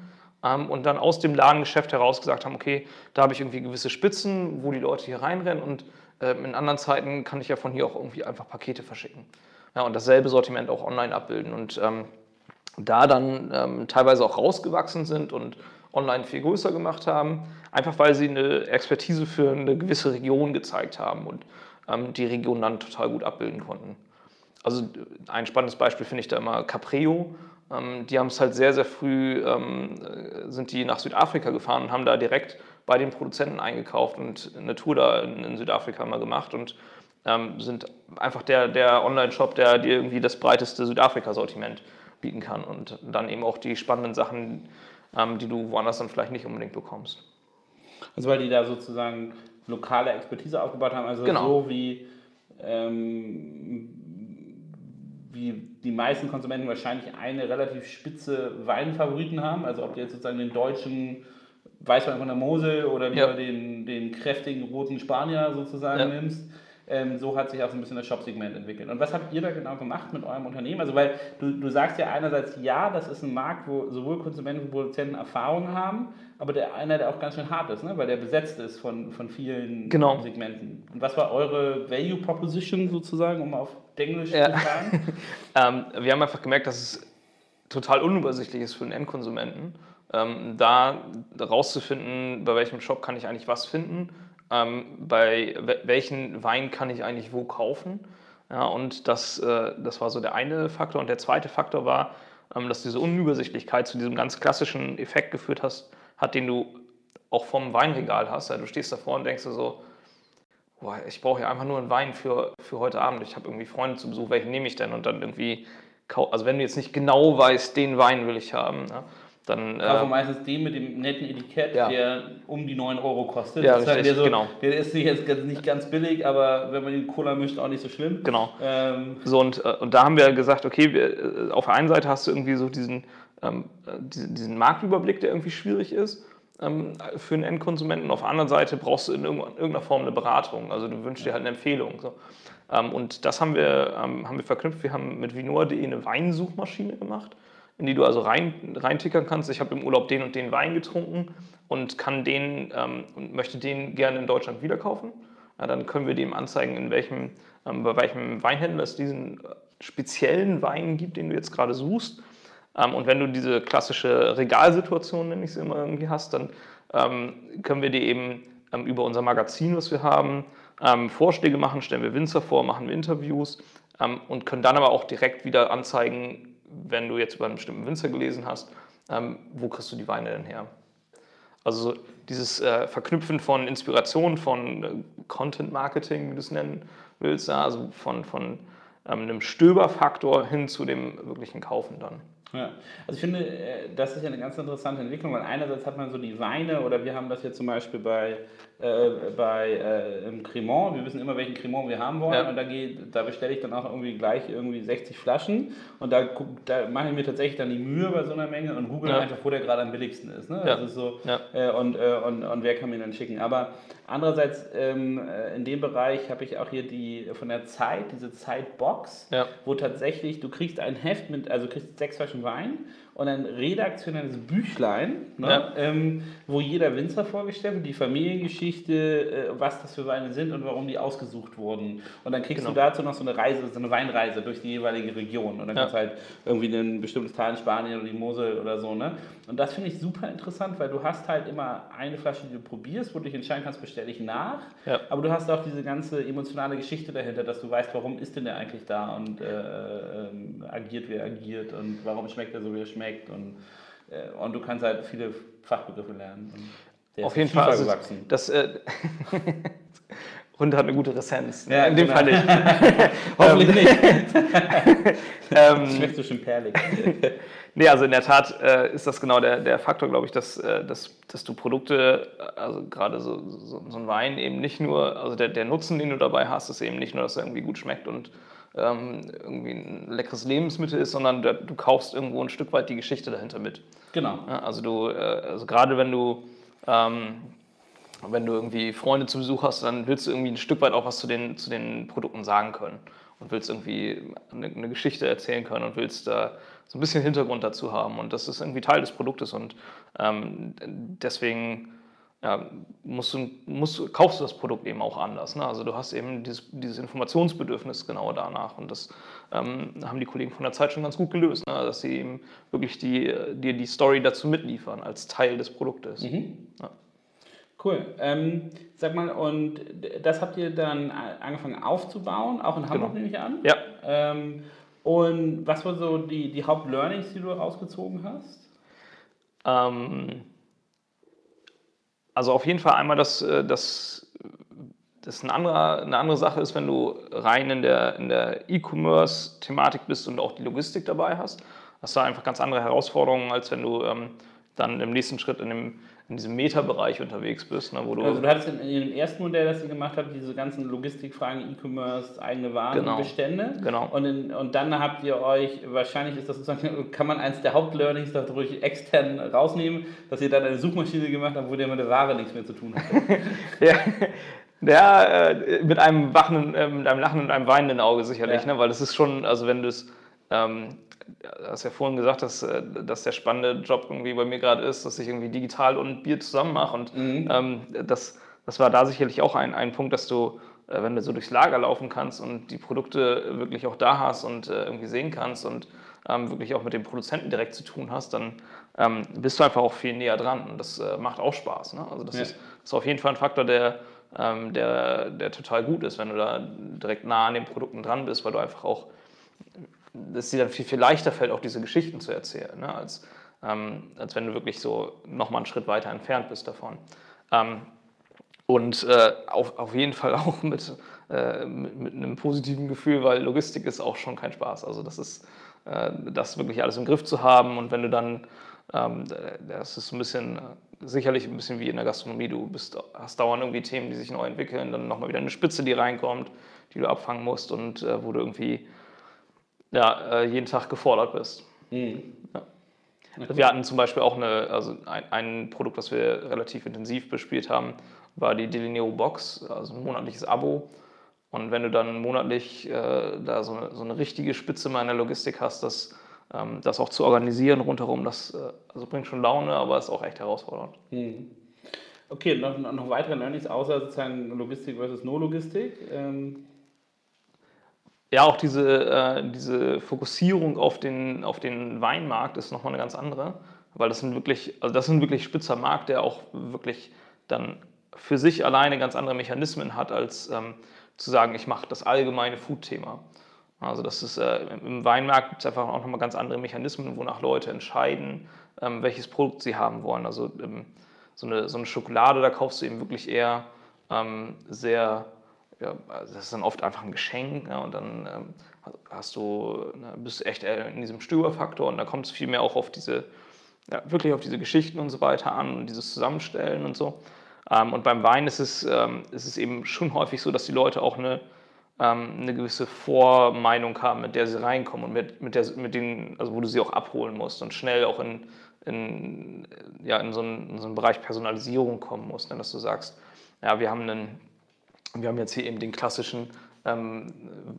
ähm, und dann aus dem Ladengeschäft heraus gesagt haben, okay, da habe ich irgendwie gewisse Spitzen, wo die Leute hier reinrennen und ähm, in anderen Zeiten kann ich ja von hier auch irgendwie einfach Pakete verschicken. Ja, und dasselbe Sortiment auch online abbilden und ähm, da dann ähm, teilweise auch rausgewachsen sind und online viel größer gemacht haben, einfach weil sie eine Expertise für eine gewisse Region gezeigt haben und ähm, die Region dann total gut abbilden konnten. Also ein spannendes Beispiel finde ich da immer Capreo. Ähm, die haben es halt sehr, sehr früh, ähm, äh, sind die nach Südafrika gefahren und haben da direkt bei den Produzenten eingekauft und eine Tour da in, in Südafrika mal gemacht und ähm, sind einfach der, der Online-Shop, der dir irgendwie das breiteste Südafrika-Sortiment bieten kann und dann eben auch die spannenden Sachen, ähm, die du woanders dann vielleicht nicht unbedingt bekommst. also weil die da sozusagen lokale Expertise aufgebaut haben, also Genau. so wie, ähm, wie die meisten Konsumenten wahrscheinlich eine relativ spitze Weinfavoriten haben, also ob du jetzt sozusagen den deutschen Weißwein von der Mosel oder lieber Ja. den, den kräftigen roten Spanier sozusagen Ja. nimmst. Ähm, so hat sich auch so ein bisschen das Shop-Segment entwickelt. Und was habt ihr da genau gemacht mit eurem Unternehmen? Also, weil du, du sagst ja einerseits, ja, das ist ein Markt, wo sowohl Konsumenten wie Produzenten Erfahrung haben, aber der einer, der auch ganz schön hart ist, ne? weil der besetzt ist von, von vielen Genau. Segmenten. Und was war eure Value Proposition sozusagen, um auf Englisch Ja. zu sagen? Ähm, wir haben einfach gemerkt, dass es total unübersichtlich ist für den Endkonsumenten, ähm, da rauszufinden, bei welchem Shop kann ich eigentlich was finden, ähm, bei we- welchen Wein kann ich eigentlich wo kaufen. Ja, und das, äh, das war so der eine Faktor. Und der zweite Faktor war, ähm, dass diese Unübersichtlichkeit zu diesem ganz klassischen Effekt geführt hast, hat, den du auch vom Weinregal hast. Ja, du stehst davor und denkst dir so, boah, ich brauche ja einfach nur einen Wein für, für heute Abend. Ich habe irgendwie Freunde zu Besuch, welchen nehme ich denn? Und dann irgendwie, also wenn du jetzt nicht genau weißt, den Wein will ich haben, ne, dann Also äh, meistens den mit dem netten Etikett, Ja. der um die 9 Euro kostet. Ja, Sozusagen, richtig, der, so, genau. der ist nicht, jetzt ganz- nicht ganz billig, aber wenn man den Cola mischt, auch nicht so schlimm. genau. Ähm, So, und, äh, und da haben wir gesagt, okay, wir, äh, auf der einen Seite hast du irgendwie so diesen, ähm, äh, diesen, diesen Marktüberblick, der irgendwie schwierig ist ähm, für einen Endkonsumenten. Auf der anderen Seite brauchst du in irgendeiner Form eine Beratung. Also du wünschst dir halt eine Empfehlung. Ähm, und das haben wir, ähm, haben wir verknüpft. Wir haben mit Vinor.de eine Weinsuchmaschine gemacht, in die du also rein, reintickern kannst. Ich habe im Urlaub den und den Wein getrunken und kann den ähm, und möchte den gerne in Deutschland wieder kaufen. Ja, dann können wir dem anzeigen, in welchem, ähm, bei welchem Weinhändler es diesen äh, speziellen Wein gibt, den du jetzt gerade suchst. Ähm, und wenn du diese klassische Regalsituation, nenne ich sie immer irgendwie hast, dann ähm, können wir dir eben ähm, über unser Magazin, was wir haben, ähm, Vorschläge machen, stellen wir Winzer vor, machen wir Interviews und können dann aber auch direkt wieder anzeigen, wenn du jetzt über einen bestimmten Winzer gelesen hast, ähm, wo kriegst du die Weine denn her? Also dieses äh, Verknüpfen von Inspiration, von äh, Content Marketing, wie du es nennen willst, ja, also von, von ähm, einem Stöberfaktor hin zu dem wirklichen Kaufen dann. Ja, also ich finde, äh, das ist ja eine ganz interessante Entwicklung, weil einerseits hat man so die Weine oder wir haben das jetzt zum Beispiel bei, äh, bei äh, im Cremant, wir wissen immer, welchen Cremant wir haben wollen ja. und da, geht, da bestelle ich dann auch irgendwie gleich irgendwie 60 Flaschen und da, da mache ich mir tatsächlich dann die Mühe bei so einer Menge und google ja. einfach, wo der gerade am billigsten ist. Ne? Ja. Das so, äh, und, äh, und, und wer kann mir dann schicken. Aber andererseits ähm, äh, in dem Bereich habe ich auch hier die von der Zeit, diese Zeitbox, wo tatsächlich du kriegst ein Heft mit, also kriegst sechs Flaschen Wein und ein redaktionelles Büchlein, ne, ja. ähm, wo jeder Winzer vorgestellt wird, die Familiengeschichte, äh, was das für Weine sind und warum die ausgesucht wurden. Und dann kriegst genau. du dazu noch so eine Reise, so eine Weinreise durch die jeweilige Region. Und dann ja. kannst du halt irgendwie ein bestimmtes Teil in Spanien oder die Mosel oder so. Ne? Und das finde ich super interessant, weil du hast halt immer eine Flasche, die du probierst, wo du dich entscheiden kannst, bestelle ich nach. Ja. Aber du hast auch diese ganze emotionale Geschichte dahinter, dass du weißt, warum ist denn der eigentlich da und äh, äh, agiert, wie er agiert und warum schmeckt er so, wie er schmeckt schmeckt und, äh, und du kannst halt viele Fachbegriffe lernen. Auf jeden Fall. Also, das, äh, Hund hat eine gute Ressenz. Ja, in dem genau. Fall nicht. Hoffentlich ähm, nicht. ähm, Schmeckt so schön perlig. nee, also in der Tat äh, ist das genau der, der Faktor, glaube ich, dass, äh, dass, dass du Produkte, also gerade so, so, so, ein Wein eben nicht nur, also der, der Nutzen, den du dabei hast, ist eben nicht nur, dass er irgendwie gut schmeckt und ähm, irgendwie ein leckeres Lebensmittel ist, sondern du, kaufst irgendwo ein Stück weit die Geschichte dahinter mit. Genau. Ja, also du, äh, also gerade wenn du ähm, wenn du irgendwie Freunde zu Besuch hast, dann willst du irgendwie ein Stück weit auch was zu den, zu den Produkten sagen können und willst irgendwie eine, eine Geschichte erzählen können und willst da so ein bisschen Hintergrund dazu haben und das ist irgendwie Teil des Produktes und ähm, deswegen ja, musst du, musst, kaufst du das Produkt eben auch anders. Ne? Also du hast eben dieses, dieses Informationsbedürfnis genau danach. Und das ähm, haben die Kollegen von der Zeit schon ganz gut gelöst, ne? dass sie eben wirklich dir die, die Story dazu mitliefern als Teil des Produktes. Mhm. Ja. Cool. Ähm, sag mal, und das habt ihr dann angefangen aufzubauen, auch in Hamburg genau. nehme ich an? Ja. Ähm, und was waren so die, die Hauptlearnings, die du rausgezogen hast? Ähm, also auf jeden Fall einmal, dass, äh, dass das eine andere, eine andere Sache ist, wenn du rein in der, in der E-Commerce-Thematik bist und auch die Logistik dabei hast. Das ist da einfach ganz andere Herausforderungen, als wenn du ähm, dann im nächsten Schritt in dem in diesem Meta-Bereich unterwegs bist. Ne, wo du also du hattest in, in, dem ersten Modell, das ihr gemacht habt, diese ganzen Logistikfragen, E-Commerce, eigene Warenbestände. Genau. genau. Und, in, und dann habt ihr euch, wahrscheinlich ist das sozusagen, kann man eins der Hauptlearnings dadurch extern rausnehmen, dass ihr dann eine Suchmaschine gemacht habt, wo der mit der Ware nichts mehr zu tun hat. ja. Ja, äh, mit einem wachen, äh, mit einem lachenden und einem weinenden Auge sicherlich, ja. ne? weil das ist schon, also wenn du es ähm, du hast ja vorhin gesagt, dass, äh, dass der spannende Job irgendwie bei mir gerade ist, dass ich irgendwie digital und Bier zusammen mache. Und mhm. ähm, das, das war da sicherlich auch ein, ein Punkt, dass du, äh, wenn du so durchs Lager laufen kannst und die Produkte wirklich auch da hast und äh, irgendwie sehen kannst und ähm, wirklich auch mit dem Produzenten direkt zu tun hast, dann ähm, bist du einfach auch viel näher dran. Und das äh, macht auch Spaß. Ne? Also das, ja. ist, das ist auf jeden Fall ein Faktor, der, ähm, der, der total gut ist, wenn du da direkt nah an den Produkten dran bist, weil du einfach auch dass dir dann viel, viel leichter fällt, auch diese Geschichten zu erzählen, ne? als, ähm, als wenn du wirklich so nochmal einen Schritt weiter entfernt bist davon. Ähm, und äh, auf, auf jeden Fall auch mit, äh, mit, mit, einem positiven Gefühl, weil Logistik ist auch schon kein Spaß. Also das ist, äh, das wirklich alles im Griff zu haben und wenn du dann, ähm, das ist ein bisschen, sicherlich ein bisschen wie in der Gastronomie, du bist, hast dauernd irgendwie Themen, die sich neu entwickeln, dann nochmal wieder eine Spitze, die reinkommt, die du abfangen musst und äh, wo du irgendwie ja, äh, jeden Tag gefordert bist. Mhm. Ja. Also wir hatten zum Beispiel auch eine, also ein, ein, Produkt, das wir relativ intensiv bespielt haben, war die Delineo Box, also ein monatliches Abo. Und wenn du dann monatlich äh, da so eine, so eine, richtige Spitze mal in der Logistik hast, das, ähm, das auch zu organisieren rundherum, das äh, also bringt schon Laune, aber ist auch echt herausfordernd. Mhm. Okay, noch, noch weitere Learnings außer sozusagen Logistik versus No-Logistik? Ähm ja, auch diese, äh, diese Fokussierung auf den, auf den Weinmarkt ist nochmal eine ganz andere, weil das sind wirklich, also das ist ein wirklich spitzer Markt, der auch wirklich dann für sich alleine ganz andere Mechanismen hat, als ähm, zu sagen, ich mache das allgemeine Food-Thema. Also das ist, äh, im Weinmarkt gibt es einfach auch nochmal ganz andere Mechanismen, wonach Leute entscheiden, ähm, welches Produkt sie haben wollen. Also ähm, so, eine, so eine Schokolade, da kaufst du eben wirklich eher ähm, sehr ja, also das ist dann oft einfach ein Geschenk ja, und dann ähm, hast du, na, bist du echt in diesem Stöberfaktor und da kommt es vielmehr auch auf diese, ja, wirklich auf diese Geschichten und so weiter an und dieses Zusammenstellen und so. Ähm, und beim Wein ist es, ähm, ist es eben schon häufig so, dass die Leute auch eine, ähm, eine gewisse Vormeinung haben, mit der sie reinkommen und mit, mit, der, mit denen, also wo du sie auch abholen musst und schnell auch in, in, ja, in, so, einen, in so einen Bereich Personalisierung kommen musst, ne? dass du sagst, ja, wir haben einen wir haben jetzt hier eben den klassischen ähm,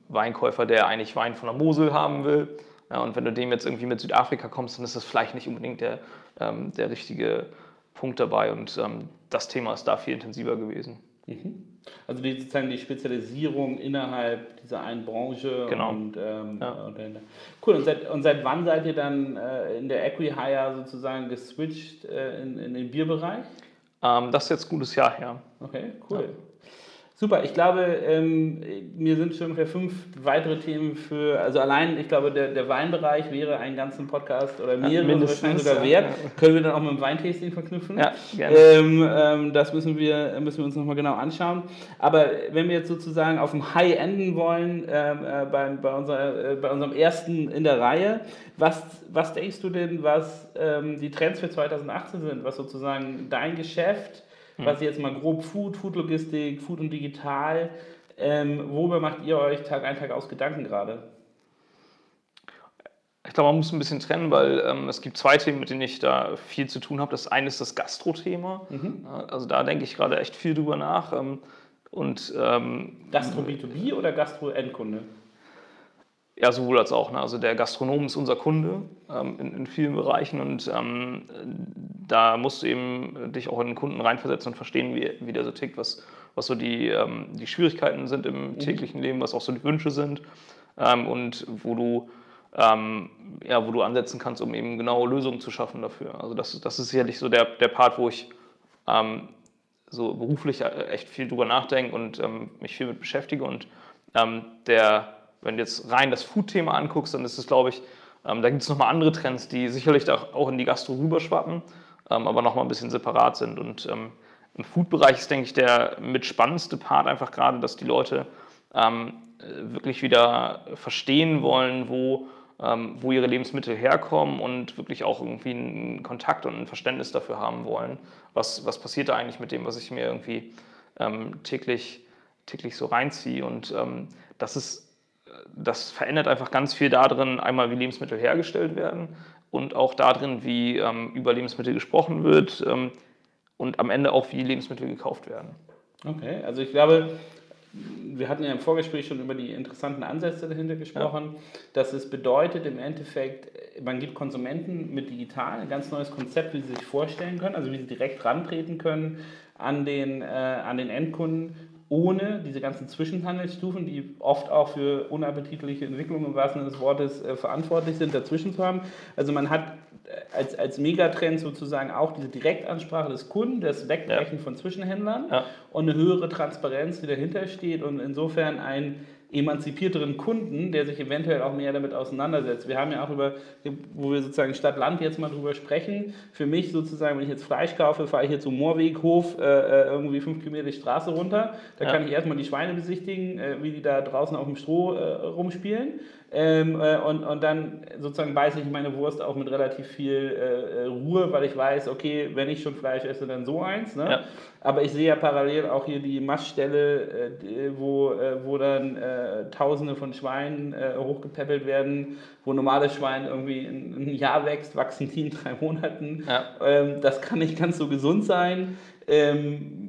Weinkäufer, der eigentlich Wein von der Mosel haben will. Ja, und wenn du dem jetzt irgendwie mit Südafrika kommst, dann ist das vielleicht nicht unbedingt der, ähm, der richtige Punkt dabei. Und ähm, das Thema ist da viel intensiver gewesen. Mhm. Also die, sozusagen die Spezialisierung innerhalb dieser einen Branche. Genau. Und, ähm, ja. und, cool. Und seit, und seit wann seid ihr dann äh, in der Equihire sozusagen geswitcht äh, in, in den Bierbereich? Ähm, das ist jetzt ein gutes Jahr her. Okay, cool. Ja. Super, ich glaube, ähm, mir sind schon ungefähr fünf weitere Themen für, also allein, ich glaube, der, der Weinbereich wäre einen ganzen Podcast oder mehrere ja, wahrscheinlich sogar wert. Ja. Können wir dann auch mit dem Weintasting verknüpfen? Ja, gerne. Ähm, ähm, das müssen wir, müssen wir uns nochmal genau anschauen. Aber wenn wir jetzt sozusagen auf dem High enden wollen, ähm, äh, bei, bei, unserer, äh, bei unserem ersten in der Reihe, was, was denkst du denn, was ähm, die Trends für 2018 sind, was sozusagen dein Geschäft hm. was jetzt mal grob Food, Food-Logistik, Food und Digital, ähm, worüber macht ihr euch Tag ein, Tag aus Gedanken gerade? Ich glaube, man muss ein bisschen trennen, weil ähm, es gibt zwei Themen, mit denen ich da viel zu tun habe. Das eine ist das Gastro-Thema. Mhm. Also da denke ich gerade echt viel drüber nach. Ähm, und, ähm, Gastro B2B oder Gastro-Endkunde? Ja, sowohl als auch. Ne? Also der Gastronom ist unser Kunde ähm, in, in, vielen Bereichen und ähm, da musst du eben dich auch in den Kunden reinversetzen und verstehen, wie, wie der so tickt, was, was so die, ähm, die Schwierigkeiten sind im mhm. täglichen Leben, was auch so die Wünsche sind ähm, und wo du, ähm, ja, wo du ansetzen kannst, um eben genaue Lösungen zu schaffen dafür. Also das, das ist sicherlich so der, der Part, wo ich ähm, so beruflich äh, echt viel drüber nachdenke und mich viel mit beschäftige und der wenn du jetzt rein das Food-Thema anguckst, dann ist es, glaube ich, ähm, da gibt es nochmal andere Trends, die sicherlich auch in die Gastro rüberschwappen, ähm, aber nochmal ein bisschen separat sind. Und ähm, im Food-Bereich ist, denke ich, der mit spannendste Part einfach gerade, dass die Leute ähm, wirklich wieder verstehen wollen, wo, ähm, wo ihre Lebensmittel herkommen und wirklich auch irgendwie einen Kontakt und ein Verständnis dafür haben wollen. Was, was passiert da eigentlich mit dem, was ich mir irgendwie ähm, täglich, täglich so reinziehe? Und das ist das verändert einfach ganz viel darin, einmal wie Lebensmittel hergestellt werden und auch darin, wie ähm, über Lebensmittel gesprochen wird ähm, und am Ende auch, wie Lebensmittel gekauft werden. Okay, also ich glaube, wir hatten ja im Vorgespräch schon über die interessanten Ansätze dahinter gesprochen, ja. dass es bedeutet im Endeffekt, man gibt Konsumenten mit digital ein ganz neues Konzept, wie sie sich vorstellen können, also wie sie direkt rantreten können an den, äh, an den Endkunden ohne diese ganzen Zwischenhandelsstufen, die oft auch für unappetitliche Entwicklungen im wahrsten Sinne des Wortes äh, verantwortlich sind, dazwischen zu haben. Also man hat äh, als, als Megatrend sozusagen auch diese Direktansprache des Kunden, das Wegbrechen ja. von Zwischenhändlern ja. und eine höhere Transparenz, die dahinter steht und insofern ein emanzipierteren Kunden, der sich eventuell auch mehr damit auseinandersetzt. Wir haben ja auch über, wo wir sozusagen Stadt-Land jetzt mal drüber sprechen, für mich sozusagen, wenn ich jetzt Fleisch kaufe, fahre ich jetzt zum Moorweghof äh, äh, irgendwie fünf Kilometer die Straße runter. Da ja. kann ich erstmal die Schweine besichtigen, äh, wie die da draußen auf dem Stroh äh, rumspielen. Ähm, äh, und, und dann sozusagen beiße ich meine Wurst auch mit relativ viel äh, äh, Ruhe, weil ich weiß, okay, wenn ich schon Fleisch esse, dann so eins. Ne? Ja. Aber ich sehe ja parallel auch hier die Maststelle, äh, wo, äh, wo dann äh, Tausende von Schweinen hochgepäppelt werden, wo normales Schwein irgendwie ein, ein, Jahr wächst, wachsen die in drei Monaten. Ja. Ähm, das kann nicht ganz so gesund sein. Ähm,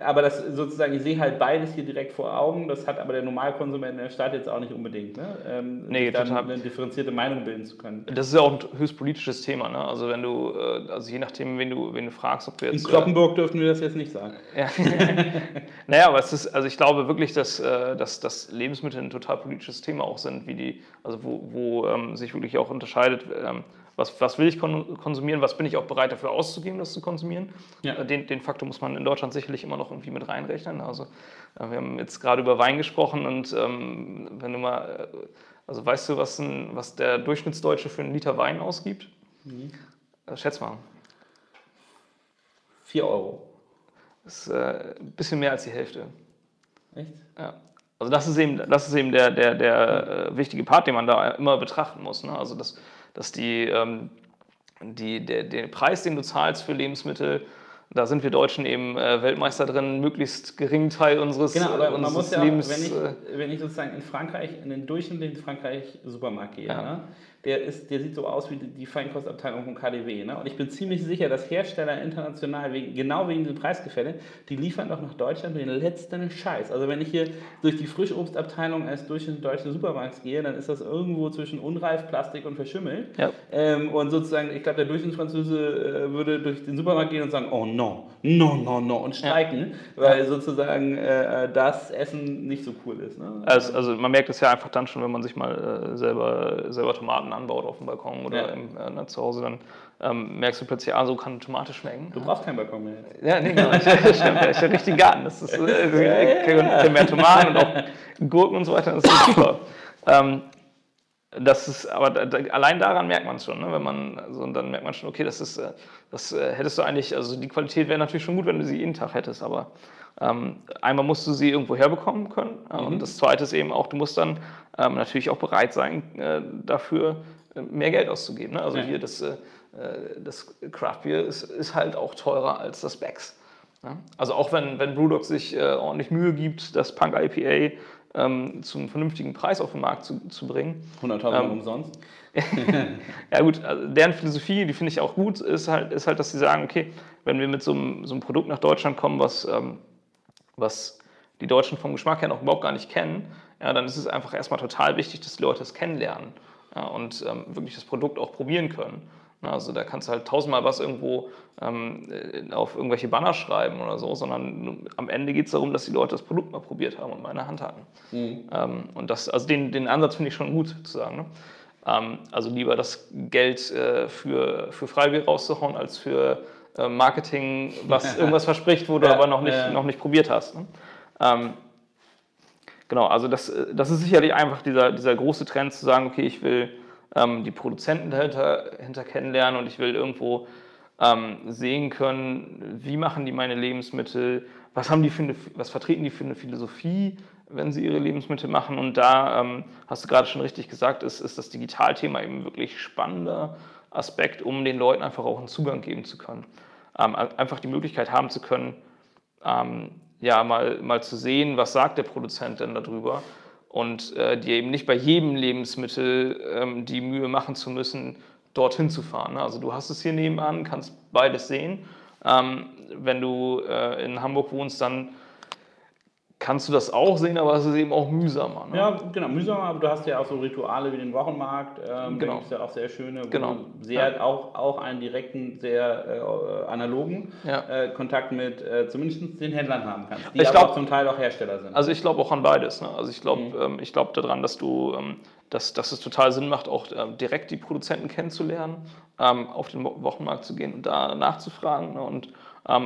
aber das sozusagen, ich sehe halt beides hier direkt vor Augen. Das hat aber der Normalkonsument in der Stadt jetzt auch nicht unbedingt, ne? ähm, nee, dann total. eine differenzierte Meinung bilden zu können. Das ist ja auch ein höchst politisches Thema. Ne? Also wenn du, äh, also je nachdem, wen du, wen du fragst, ob du jetzt. In Kloppenburg dürften wir das jetzt nicht sagen. Ja. naja, aber es ist, also ich glaube wirklich, dass, äh, dass, dass Lebensmittel ein total politisches Thema auch sind, wie die, also wo, wo ähm, sich wirklich auch unterscheidet. Ähm, was, was will ich konsumieren, was bin ich auch bereit dafür auszugeben, das zu konsumieren. Ja. Äh, den, den Faktor muss man in Deutschland sicherlich immer noch irgendwie mit reinrechnen. Also äh, wir haben jetzt gerade über Wein gesprochen und ähm, wenn du mal, äh, also weißt du, was, ein, was der Durchschnittsdeutsche für einen Liter Wein ausgibt? Mhm. Schätz mal. 4 Euro. Das ist äh, ein bisschen mehr als die Hälfte. Echt? Ja. Also das ist eben, das ist eben der, der, der äh, wichtige Part, den man da immer betrachten muss. Ne? Also dass, dass die, ähm, die, der, der Preis, den du zahlst für Lebensmittel, da sind wir Deutschen eben äh, Weltmeister drin, möglichst geringen Teil unseres, genau, aber unseres man muss ja Lebens. Auch, wenn, ich, äh, wenn ich sozusagen in Frankreich, in den durchschnittlichen Frankreich Supermarkt gehe, ja. ne? Der, ist, der sieht so aus wie die Feinkostabteilung von KDW. Ne? Und ich bin ziemlich sicher, dass Hersteller international, wegen, genau wegen diesem Preisgefälle, die liefern doch nach Deutschland den letzten Scheiß. Also wenn ich hier durch die Frischobstabteilung den deutschen Supermarkt gehe, dann ist das irgendwo zwischen unreif, Plastik und verschimmelt. Ja. Ähm, und sozusagen, ich glaube, der Durchschnittsfranzose äh, würde durch den Supermarkt gehen und sagen, oh no, no, no, no und streiken, ja. weil sozusagen äh, das Essen nicht so cool ist. Ne? Also, also man merkt es ja einfach dann schon, wenn man sich mal äh, selber, selber Tomaten anbaut auf dem Balkon oder ja. im, äh, ne, zu Hause, dann ähm, merkst du plötzlich, ah, so kann eine Tomate schmecken. Du brauchst keinen Balkon mehr. Ja, nee, genau. Ich, ich, ich habe richtig Garten. Das ist äh, ja, ja. mehr Tomaten und auch Gurken und so weiter. Das ist super. Ähm, das ist, aber da, allein daran merkt man es schon, ne? wenn man, also, dann merkt man schon, okay, das ist, äh, das äh, hättest du eigentlich, also die Qualität wäre natürlich schon gut, wenn du sie jeden Tag hättest, aber ähm, einmal musst du sie irgendwo herbekommen können mhm. und das zweite ist eben auch, du musst dann ähm, natürlich auch bereit sein, äh, dafür äh, mehr Geld auszugeben. Ne? Also ja. hier das, äh, das Craft Beer ist, ist, halt auch teurer als das Becks. Ne? Also auch wenn, wenn Brewdog sich äh, ordentlich Mühe gibt, das Punk IPA ähm, zum vernünftigen Preis auf den Markt zu, zu bringen. 100.000 ähm, umsonst? ja gut, also deren Philosophie, die finde ich auch gut, ist halt, ist halt, dass sie sagen, okay, wenn wir mit so einem, so einem Produkt nach Deutschland kommen, was, ähm, was die Deutschen vom Geschmack her noch überhaupt gar nicht kennen, ja, dann ist es einfach erstmal total wichtig, dass die Leute das kennenlernen ja, und ähm, wirklich das Produkt auch probieren können. Also da kannst du halt tausendmal was irgendwo ähm, äh, auf irgendwelche Banner schreiben oder so, sondern am Ende geht es darum, dass die Leute das Produkt mal probiert haben und mal in der Hand hatten. Mhm. Ähm, und das, also den, den Ansatz finde ich schon gut zu sagen. Ne? Ähm, also lieber das Geld äh, für, für Freibier rauszuhauen, als für äh, Marketing, was irgendwas verspricht, wo du ja, aber noch nicht, ja. noch nicht probiert hast. Ne? Genau, also das, äh, das ist sicherlich einfach dieser, dieser große Trend zu sagen, okay, ich will ähm, die Produzenten dahinter, dahinter kennenlernen und ich will irgendwo ähm, sehen können, wie machen die meine Lebensmittel, was, haben die für eine, was vertreten die für eine Philosophie, wenn sie ihre Lebensmittel machen. Und da ähm, hast du gerade schon richtig gesagt, ist, ist das Digitalthema eben wirklich spannender Aspekt, um den Leuten einfach auch einen Zugang geben zu können. Ähm, einfach die Möglichkeit haben zu können, ähm, ja, mal, mal zu sehen, was sagt der Produzent denn darüber und äh, dir eben nicht bei jedem Lebensmittel ähm, die Mühe machen zu müssen, dorthin zu fahren. Also du hast es hier nebenan, kannst beides sehen. Ähm, wenn du äh, in Hamburg wohnst, dann kannst du das auch sehen, aber es ist eben auch mühsamer. Ne? Ja, genau, mühsamer, aber du hast ja auch so Rituale wie den Wochenmarkt, ähm, genau. da gibt es ja auch sehr schöne, genau. sehr, ja. auch, auch einen direkten, sehr äh, analogen ja. äh, Kontakt mit äh, zumindest den Händlern haben kannst, die ich glaub, zum Teil auch Hersteller sind. Also ich glaube auch an beides. Ne? Also ich glaube mhm. ähm, glaub daran, dass du, ähm, dass, dass es total Sinn macht, auch äh, direkt die Produzenten kennenzulernen, ähm, auf den Wochenmarkt zu gehen und da nachzufragen ne? und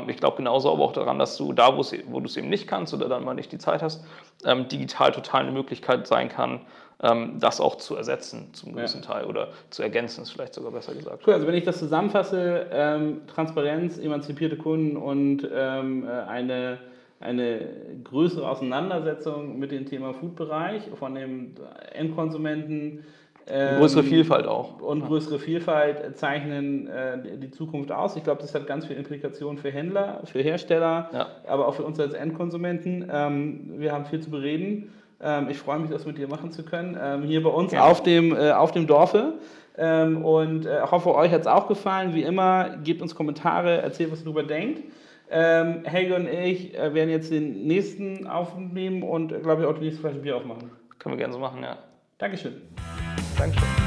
ich glaube genauso aber auch daran, dass du da, wo du es eben nicht kannst oder dann mal nicht die Zeit hast, ähm, digital total eine Möglichkeit sein kann, ähm, das auch zu ersetzen zum gewissen ja. Teil oder zu ergänzen, ist vielleicht sogar besser gesagt. Cool, also wenn ich das zusammenfasse, ähm, Transparenz, emanzipierte Kunden und ähm, äh, eine, eine größere Auseinandersetzung mit dem Thema Food-Bereich von dem Endkonsumenten, ähm, größere Vielfalt auch. Und größere Vielfalt zeichnen äh, die Zukunft aus. Ich glaube, das hat ganz viele Implikationen für Händler, für Hersteller, ja. aber auch für uns als Endkonsumenten. Ähm, wir haben viel zu bereden. Ähm, ich freue mich, das mit dir machen zu können. Ähm, hier bei uns ja. auf, dem, äh, auf dem Dorfe. Ähm, und äh, hoffe, euch hat es auch gefallen. Wie immer, gebt uns Kommentare, erzählt, was ihr darüber denkt. Ähm, Helge und ich äh, werden jetzt den nächsten aufnehmen und, äh, glaube ich, auch die nächste Flasche Bier aufmachen. Können wir gerne so machen, ja. Dankeschön. Dankeschön.